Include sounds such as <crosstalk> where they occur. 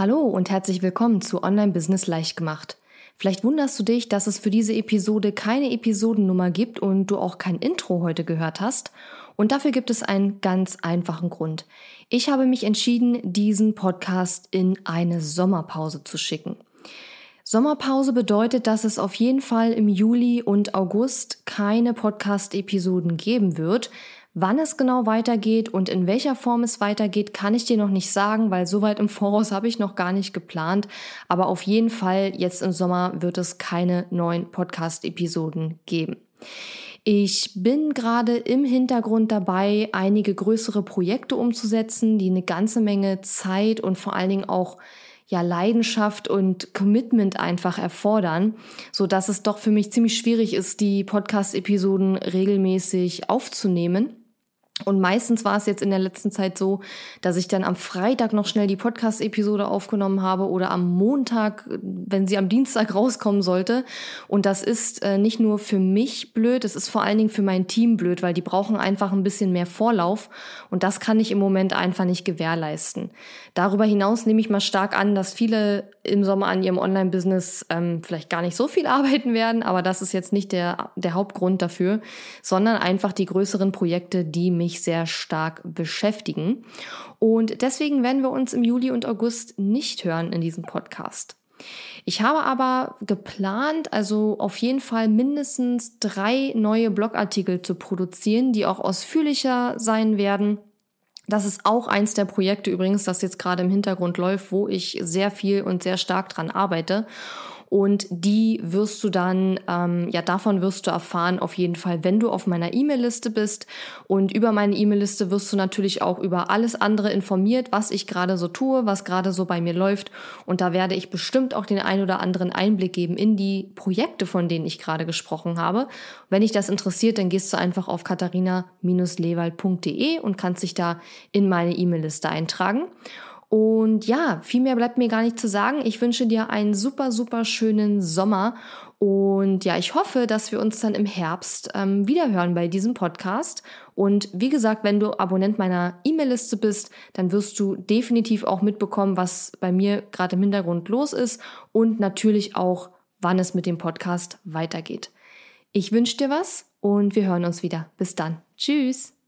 Hallo und herzlich willkommen zu Online Business leicht gemacht. Vielleicht wunderst du dich, dass es für diese Episode keine Episodennummer gibt und du auch kein Intro heute gehört hast. Und dafür gibt es einen ganz einfachen Grund. Ich habe mich entschieden, diesen Podcast in eine Sommerpause zu schicken. Sommerpause bedeutet, dass es auf jeden Fall im Juli und August keine Podcast-Episoden geben wird, Wann es genau weitergeht und in welcher Form es weitergeht, kann ich dir noch nicht sagen, weil soweit im Voraus <laughs> habe ich noch gar nicht geplant. Aber auf jeden Fall, jetzt im Sommer wird es keine neuen Podcast-Episoden geben. Ich bin gerade im Hintergrund dabei, einige größere Projekte umzusetzen, die eine ganze Menge Zeit und vor allen Dingen auch ja Leidenschaft und Commitment einfach erfordern, so dass es doch für mich ziemlich schwierig ist, die Podcast Episoden regelmäßig aufzunehmen. Und meistens war es jetzt in der letzten Zeit so, dass ich dann am Freitag noch schnell die Podcast-Episode aufgenommen habe oder am Montag, wenn sie am Dienstag <laughs> rauskommen sollte. Und das ist äh, nicht nur für mich blöd, es ist vor allen Dingen für mein Team blöd, weil die brauchen einfach ein bisschen mehr Vorlauf. Und das kann ich im Moment einfach nicht gewährleisten. Darüber hinaus nehme ich mal stark an, dass viele im Sommer an ihrem Online-Business ähm, vielleicht gar nicht so viel <laughs> arbeiten werden, aber das ist jetzt nicht der, der Hauptgrund dafür, sondern einfach die größeren Projekte, die mich mich sehr stark beschäftigen. Und deswegen werden wir uns im Juli und August nicht hören in diesem Podcast. Ich habe aber geplant, also auf jeden Fall mindestens drei neue Blogartikel zu produzieren, die auch ausführlicher sein werden. Das ist auch eins der Projekte übrigens, das jetzt gerade im Hintergrund läuft, wo ich sehr viel und sehr stark dran arbeite. Und die wirst du dann, ähm, ja, davon wirst du erfahren, auf jeden Fall, wenn du auf meiner E-Mail-Liste bist. Und über meine E-Mail-Liste wirst du natürlich auch über alles andere informiert, was ich gerade so tue, was gerade so bei mir läuft. Und da werde ich bestimmt auch den ein oder anderen Einblick geben in die Projekte, von denen ich gerade gesprochen habe. Wenn dich das interessiert, dann gehst du einfach auf katharina-lewald.de und kannst dich da in meine E-Mail-Liste eintragen. Und ja, viel mehr bleibt mir gar nicht zu sagen. Ich wünsche dir einen super, super schönen Sommer. Und ja, ich hoffe, dass wir uns dann im Herbst ähm, wiederhören bei diesem Podcast. Und wie gesagt, wenn du Abonnent meiner E-Mail-Liste bist, dann wirst du definitiv auch mitbekommen, was bei mir gerade im Hintergrund los ist und natürlich auch, wann es mit dem Podcast weitergeht. Ich wünsche dir was und wir hören uns wieder. Bis dann. Tschüss.